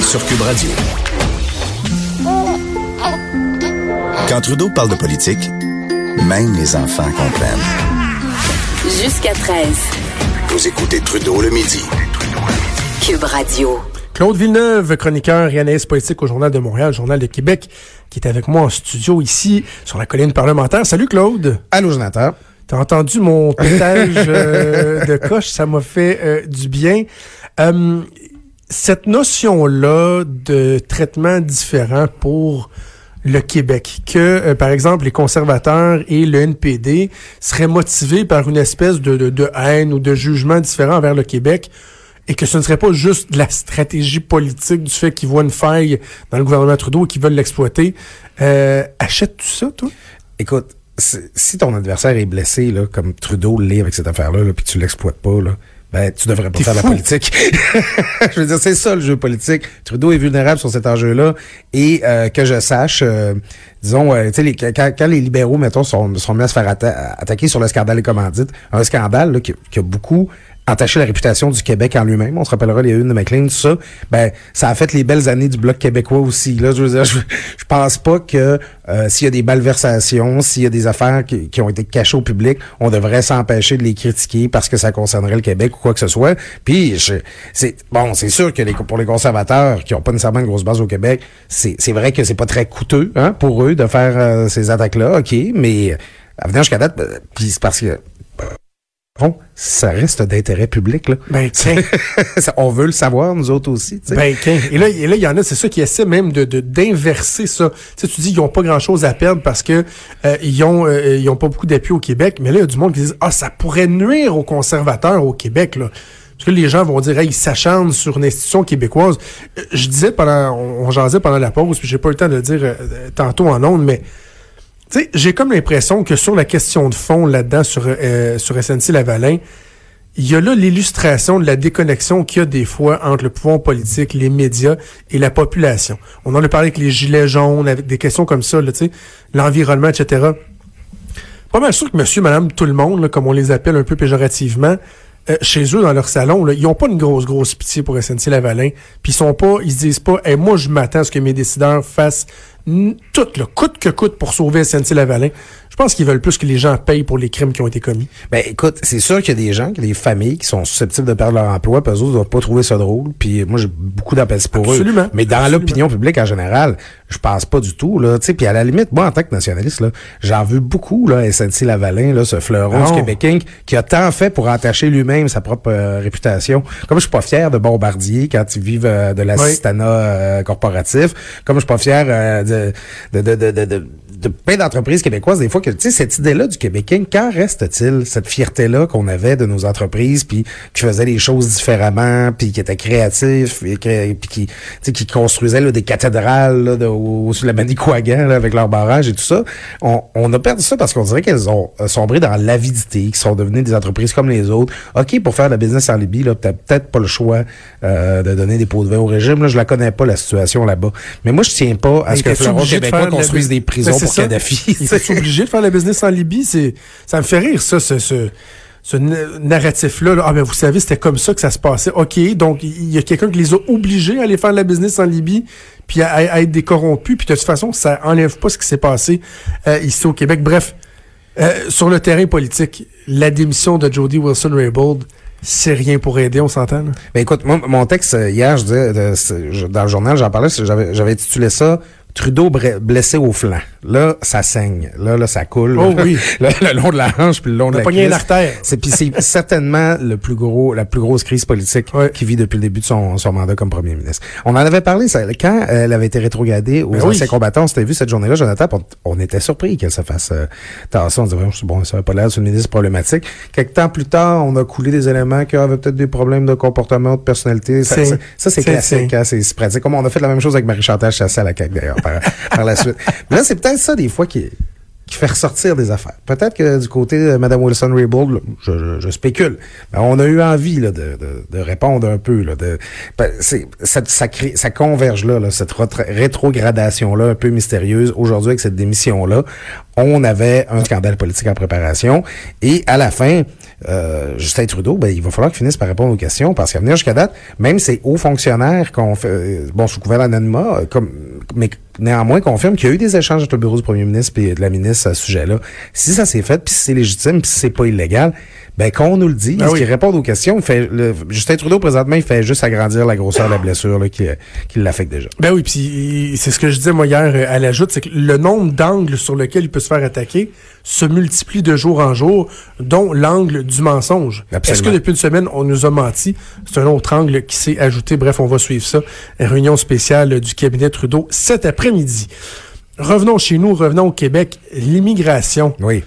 sur Cube Radio. Quand Trudeau parle de politique, même les enfants comprennent. Jusqu'à 13. Vous écoutez Trudeau le midi. Cube Radio. Claude Villeneuve, chroniqueur et analyste politique au Journal de Montréal, Journal de Québec, qui est avec moi en studio ici sur la colline parlementaire. Salut Claude. Allô Jonathan. T'as entendu mon pétage euh, de coche, ça m'a fait euh, du bien. Euh, cette notion-là de traitement différent pour le Québec, que euh, par exemple les conservateurs et le NPD seraient motivés par une espèce de, de, haine ou de jugement différent envers le Québec et que ce ne serait pas juste de la stratégie politique du fait qu'ils voient une faille dans le gouvernement Trudeau et qu'ils veulent l'exploiter. Euh, Achètes-tu ça, toi? Écoute, si ton adversaire est blessé, là, comme Trudeau l'est avec cette affaire-là, -là, puis tu l'exploites pas, là, ben, tu devrais pas faire fou. la politique. je veux dire, c'est ça le jeu politique. Trudeau est vulnérable sur cet enjeu-là. Et euh, que je sache, euh, disons, euh, tu sais, quand, quand, les libéraux, mettons, sont, sont mis à se faire attaquer sur le scandale des commandites, un scandale là, qui, qui a beaucoup entacher la réputation du Québec en lui-même. On se rappellera les unes de McLean, tout ça. Ben, ça a fait les belles années du Bloc québécois aussi. Là, je veux dire, je, pense pas que euh, s'il y a des malversations, s'il y a des affaires qui, qui, ont été cachées au public, on devrait s'empêcher de les critiquer parce que ça concernerait le Québec ou quoi que ce soit. Puis, c'est bon, c'est sûr que les, pour les conservateurs qui ont pas nécessairement une grosse base au Québec, c'est vrai que c'est pas très coûteux hein, pour eux de faire euh, ces attaques-là, ok, mais à venir jusqu'à date, ben, puis c'est parce que Bon, ça reste d'intérêt public, là. Ben, tiens. On veut le savoir, nous autres aussi, sais. Ben, tiens. Et là, il y en a, c'est ça qui essaie même de, d'inverser ça. Tu sais, tu dis, ils ont pas grand chose à perdre parce que, euh, ils ont, euh, ils ont pas beaucoup d'appui au Québec. Mais là, il y a du monde qui dit, ah, ça pourrait nuire aux conservateurs au Québec, là. Parce que les gens vont dire, hey, ils s'acharnent sur une institution québécoise. Euh, je disais pendant, on, on jasait pendant la pause, puis j'ai pas eu le temps de le dire tantôt en ondes, mais, sais, j'ai comme l'impression que sur la question de fond là-dedans, sur, euh, sur SNC-Lavalin, il y a là l'illustration de la déconnexion qu'il y a des fois entre le pouvoir politique, les médias et la population. On en a parlé avec les gilets jaunes, avec des questions comme ça, l'environnement, etc. Pas mal sûr que monsieur, madame, tout le monde, comme on les appelle un peu péjorativement, euh, chez eux, dans leur salon, là, ils ont pas une grosse, grosse pitié pour SNC-Lavalin. Puis ils sont pas, ils se disent pas, hey, moi, je m'attends à ce que mes décideurs fassent tout, le coûte que coûte pour sauver SNC-Lavalin. Je pense qu'ils veulent plus que les gens payent pour les crimes qui ont été commis. Ben écoute, c'est sûr qu'il y a des gens, qu'il y a des familles qui sont susceptibles de perdre leur emploi, puis eux autres doivent pas trouver ça drôle. Puis moi j'ai beaucoup d'appels pour Absolument. eux. Mais dans l'opinion publique en général, je pense pas du tout là. Puis à la limite, moi en tant que nationaliste là, j'en veux beaucoup là, SNC Lavalin là, ce fleuron du Québec qui a tant fait pour entacher lui-même sa propre euh, réputation. Comme je suis pas fier de Bombardier quand ils vivent euh, de l'assistanat euh, corporatif, comme je suis pas fier de, de, de, de, de plein d'entreprises québécoises, des fois, que, tu sais, cette idée-là du Québec, quand reste-t-il, cette fierté-là qu'on avait de nos entreprises, puis qui faisaient les choses différemment, puis qui étaient créatifs, puis qui, qui construisaient là, des cathédrales là, de, au, sur la Manicouagan avec leurs barrages et tout ça. On, on a perdu ça parce qu'on dirait qu'elles ont sombré dans l'avidité, qui sont devenues des entreprises comme les autres. OK, pour faire de la business en Libye, là, t'as peut-être pas le choix euh, de donner des pots de vin au régime. Là, je la connais pas, la situation là-bas. Mais moi, je tiens pas à ce que le québécois construise des prisons pour Kadhafi. Il est obligé de faire la business en Libye. C'est, ça me fait rire, ça, ce, ce, ce narratif-là. Ah, mais vous savez, c'était comme ça que ça se passait. OK, donc il y a quelqu'un qui les a obligés à aller faire la business en Libye, puis à, être des corrompus. Puis de toute façon, ça enlève pas ce qui s'est passé euh, ici au Québec. Bref, euh, sur le terrain politique, la démission de Jody Wilson-Raybould, c'est rien pour aider, on s'entend? Ben écoute, moi, mon texte euh, hier, je disais, dans le journal, j'en parlais, j'avais intitulé ça Trudeau blessé au flanc. Là, ça saigne. Là, là, ça coule. Oh oui. le long de la hanche puis le long de la cuisse. l'artère. C'est puis c'est certainement le plus gros, la plus grosse crise politique qui vit depuis le début de son, son mandat comme premier ministre. On en avait parlé ça, quand elle avait été rétrogradée aux ben anciens combattants. On s'était vu cette journée-là, Jonathan. On, était surpris qu'elle se fasse euh, tasser. On disait bon, ça va pas l'air d'une ministre problématique. Quelques temps plus tard, on a coulé des éléments qui avaient peut-être des problèmes de comportement, de personnalité. Ça, c'est classique. Hein, c'est pratique. Comme on a fait la même chose avec Marie-Chantal Chassé à la CAQ d'ailleurs par, la suite. Mais là, c'est peut-être ça des fois qui, fait ressortir des affaires. Peut-être que du côté de Mme Wilson-Raybould, je, je, spécule, on a eu envie de, répondre un peu. Là, de, ben, ça, converge là, là cette rétrogradation-là un peu mystérieuse. Aujourd'hui, avec cette démission-là, on avait un scandale politique en préparation. Et à la fin, euh, Justin Trudeau, ben, il va falloir qu'il finisse par répondre aux questions parce qu'à venir jusqu'à date, même ces hauts fonctionnaires qu'on fait, euh, bon, sous couvert d'anonymat, euh, comme, mais néanmoins confirment qu'il y a eu des échanges entre le bureau du premier ministre et de la ministre à ce sujet-là. Si ça s'est fait, puis si c'est légitime, puis si c'est pas illégal, ben qu'on nous le dit, Ben oui. qu'il réponde aux questions. Fait, le, Justin Trudeau, présentement, il fait juste agrandir la grosseur de la blessure là, qui, qui l'affecte déjà. Ben oui, puis c'est ce que je disais moi hier euh, à l'ajoute, c'est que le nombre d'angles sur lequel il peut se faire attaquer se multiplie de jour en jour, dont l'angle du mensonge. Absolument. Est-ce que depuis une semaine, on nous a menti? C'est un autre angle qui s'est ajouté. Bref, on va suivre ça. Réunion spéciale du cabinet Trudeau cet après-midi. Revenons chez nous, revenons au Québec. L'immigration. Oui.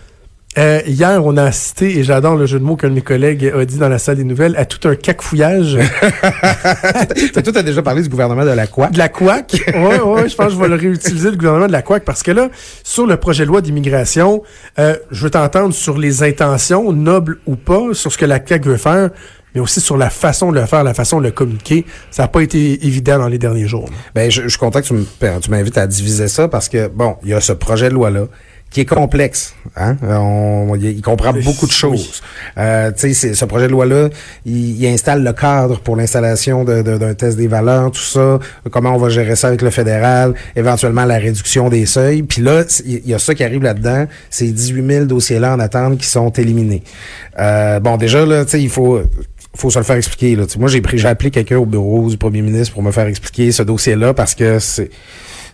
Euh, hier, on a assisté, et j'adore le jeu de mots qu'un de mes collègues a dit dans la salle des nouvelles, à tout un cacfouillage toi, t'as déjà parlé du gouvernement de la quoi? de la couac. Ouais, ouais, je pense que je vais le réutiliser, le gouvernement de la couac, parce que là, sur le projet de loi d'immigration, euh, je veux t'entendre sur les intentions, nobles ou pas, sur ce que la CAQ veut faire, mais aussi sur la façon de le faire, la façon de le communiquer. Ça n'a pas été évident dans les derniers jours. Ben, je, je suis content que tu m'invites à diviser ça parce que, bon, il y a ce projet de loi-là qui est complexe. Hein? On, il, comprend beaucoup de choses. Euh, tu sais, c'est- ce projet de loi-là, il, il installe le cadre pour l'installation de- de- d'un test des valeurs, tout ça, comment on va gérer ça avec le fédéral, éventuellement la réduction des seuils. Puis là, il y a ça qui arrive là-dedans, ces 18 000 dossiers-là en attente qui sont éliminés. Euh, bon, déjà, là, tu sais, il faut faut se le faire expliquer. Là. Moi, j'ai pris, j'ai appelé quelqu'un au bureau du premier ministre pour me faire expliquer ce dossier-là parce que c'est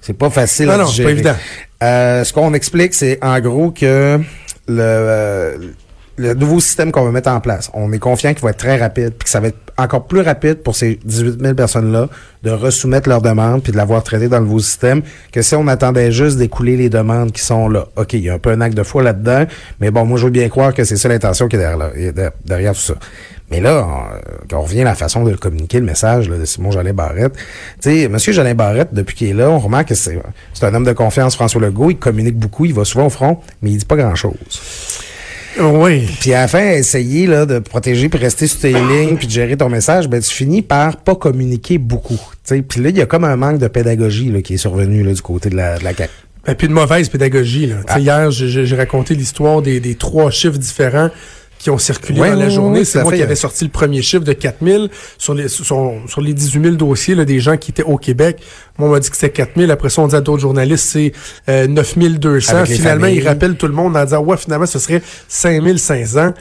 c'est pas facile Non, à non, c'est pas évident. Euh, ce qu'on explique, c'est en gros que le, euh, le nouveau système qu'on va mettre en place, on est confiant qu'il va être très rapide, puis que ça va être encore plus rapide pour ces 18 000 personnes-là de resoumettre leurs demandes puis de l'avoir traité dans le nouveau système que si on attendait juste d'écouler les demandes qui sont là. OK, il y a un peu un acte de foi là-dedans, mais bon, moi, je veux bien croire que c'est ça l'intention qui est derrière, tout ça. Mais là, on, quand on revient à la façon de communiquer, le message là, de Simon Jolin Barrette, tu sais, Monsieur Jolin Barrette, depuis qu'il est là, on remarque que c'est un homme de confiance, François Legault, il communique beaucoup, il va souvent au front, mais il dit pas grand-chose. Oui. Puis à la fin, essayer là, de protéger puis rester sur tes lignes puis de gérer ton message, ben tu finis par pas communiquer beaucoup. tu sais. Puis là, il y a comme un manque de pédagogie là, qui est survenu là, du côté de la, de la CAQ. Et puis de mauvaise pédagogie. Là. Ah. Hier, j'ai raconté l'histoire des, des trois chiffres différents qui ont circulé Ouais, dans la journée. C'est moi fait. qui avais sorti le premier chiffre de 4000 sur les, sur, sur les 18 000 dossiers là, des gens qui étaient au Québec. Moi, on m'a dit que c'était 4000. Après ça, on dit à d'autres journalistes, c'est euh, 9200. Avec les Finalement, familles. ils rappellent tout le monde en disant, ouais, finalement, ce serait 5500.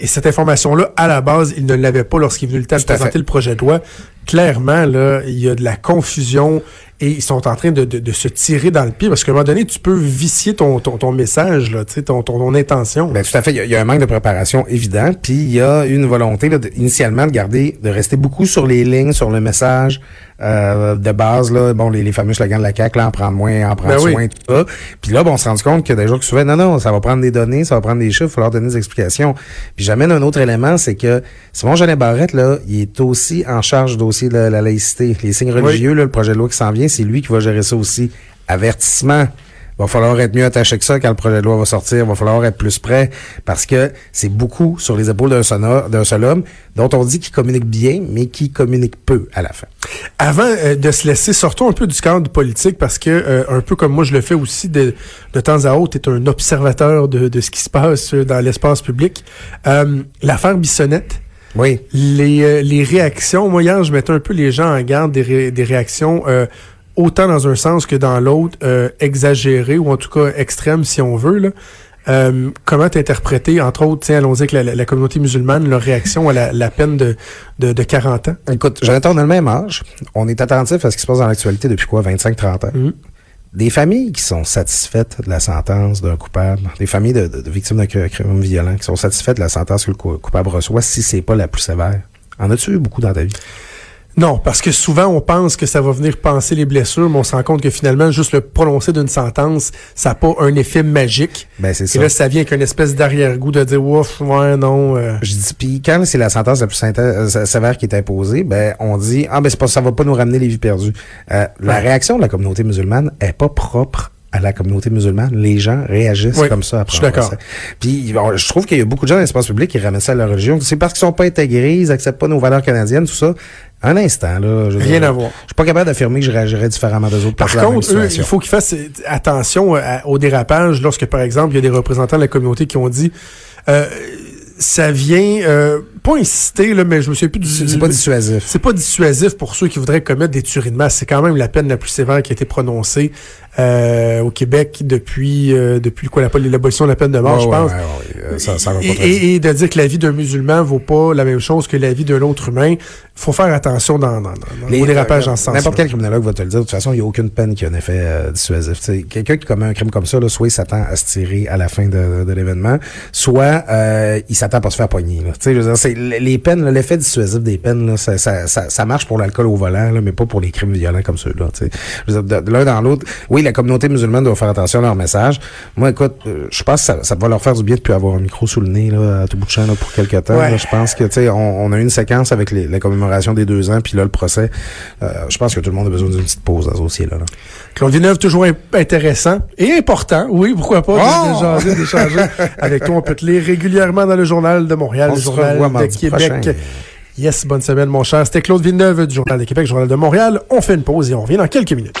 Et cette information-là, à la base, il ne l'avait pas lorsqu'il est venu le temps de présenter fait. le projet de loi. Clairement, là, il y a de la confusion et ils sont en train de, de, de se tirer dans le pied parce qu'à un moment donné, tu peux vicier ton, ton, ton message, là, ton, ton, ton intention. Ben, tout à fait. Il y, a, il y a un manque de préparation évident, puis il y a une volonté là, de- initialement de garder, de rester beaucoup sur les lignes, sur le message euh, de base. Là, bon, les, les fameux slogans de la CAQ, là, en prendre moins, en prendre Ben oui. soin, tout ça. Puis là, bon, on se rend compte a des gens qui souviennent, non, non, ça va prendre des données, ça va prendre des chiffres, il va falloir donner des explications. Puis j'amène un autre élément, c'est que Simon Jolin Barrette, là, il est aussi en charge du dossier de la laïcité. Les signes religieux, là, le projet de loi qui s'en vient, c'est lui qui va gérer ça aussi. Avertissement. Va falloir être mieux attaché que ça quand le projet de loi va sortir. Va falloir être plus prêt parce que c'est beaucoup sur les épaules d'un seul homme dont on dit qu'il communique bien, mais qui communique peu à la fin. Avant euh, de se laisser, sortons un peu du cadre politique parce que, euh, un peu comme moi je le fais aussi de, de temps à autre, tu es un observateur de, de ce qui se passe euh, dans l'espace public. Euh, L'affaire Bissonnette, Oui. les, euh, les réactions, moi hier, je mettais un peu les gens en garde des, ré- des réactions euh, autant dans un sens que dans l'autre, euh, exagérées ou en tout cas extrêmes si on veut. Là. Euh, comment t'interpréter, entre autres, tiens, allons-y avec la, la- la communauté musulmane, leur réaction à la, la peine de, de, de 40 ans? Écoute, Jonathan, on a le même âge. On est attentif à ce qui se passe dans l'actualité depuis quoi, 25-30 ans. Mhm. Des familles qui sont satisfaites de la sentence d'un coupable, des familles de, victimes d'un cr- crime violent qui sont satisfaites de la sentence que le cou- coupable reçoit si c'est pas la plus sévère? En as-tu eu beaucoup dans ta vie? Non, parce que souvent on pense que ça va venir penser les blessures, mais on se rend compte que finalement, juste le prononcer d'une sentence, ça n'a pas un effet magique. Ben, c'est Et ça. là, ça vient avec une espèce d'arrière-goût de dire, ouf, ouais, non. euh, Je dis, puis quand c'est la sentence la plus euh, sévère qui est imposée, ben on dit ah ben c'est pas ça va pas nous ramener les vies perdues. Euh, La Ouais. réaction de la communauté musulmane est pas propre à la communauté musulmane. Les gens réagissent Oui, comme ça après. je suis d'accord. Puis bon, je trouve qu'il y a beaucoup de gens dans l'espace public qui ramènent ça à leur religion. C'est parce qu'ils sont pas intégrés, ils acceptent pas nos valeurs canadiennes, tout ça. Un instant là, je Rien dire, à voir. Je suis pas capable d'affirmer que je réagirais différemment des autres. Par contre, eux, il faut qu'ils fassent euh, attention euh, à- au dérapage lorsque, par exemple, il y a des représentants de la communauté qui ont dit euh, ça vient euh, pas inciter, là, mais je me souviens plus du. C'est pas dissuasif. C'est pas dissuasif pour ceux qui voudraient commettre des tueries de masse. C'est quand même la peine la plus sévère qui a été prononcée euh, au Québec depuis euh, depuis quoi l'abolition de la peine de mort, je ouais, pense. ouais, ouais, euh, ça- ça et, et- et de dire que la vie d'un musulman vaut pas la même chose que la vie d'un autre humain. faut faire attention dans, dans, dans Les- au dérapage dans ce sens. N'importe quel criminologue va te le dire. De toute façon, il n'y a aucune peine qui a un effet euh, dissuasif. Quelqu'un qui commet un crime comme ça, là, soit il s'attend à se tirer à la fin de, de l'événement, soit euh, il s'attend pas à se faire pogner. Là. Je veux dire, les peines, l'effet dissuasif des peines, là, ça, ça, ça, ça marche pour l'alcool au volant, là, mais pas pour les crimes violents comme ceux-là. l'un dans l'autre, oui, la communauté musulmane doit faire attention à leur message. Moi, écoute, euh, je pense que ça, ça va leur faire du bien de plus avoir un micro sous le nez là, à tout bout de champ là, pour quelques temps. Ouais. là. Je pense que tu sais, on, on a eu une séquence avec les- la commémoration des deux ans, puis là le procès. Euh, je pense que tout le monde a besoin d'une petite pause dans ce dossier-là. là. Claude Villeneuve, toujours intéressant et important. Oui, pourquoi pas, de- Oh! de jaser, d'échanger avec toi. On peut te lire régulièrement dans le Journal de Montréal, On le Journal de Québec. prochain. Yes, bonne semaine, mon cher. C'était Claude Villeneuve du Journal de Québec, Journal de Montréal. On fait une pause et on revient dans quelques minutes.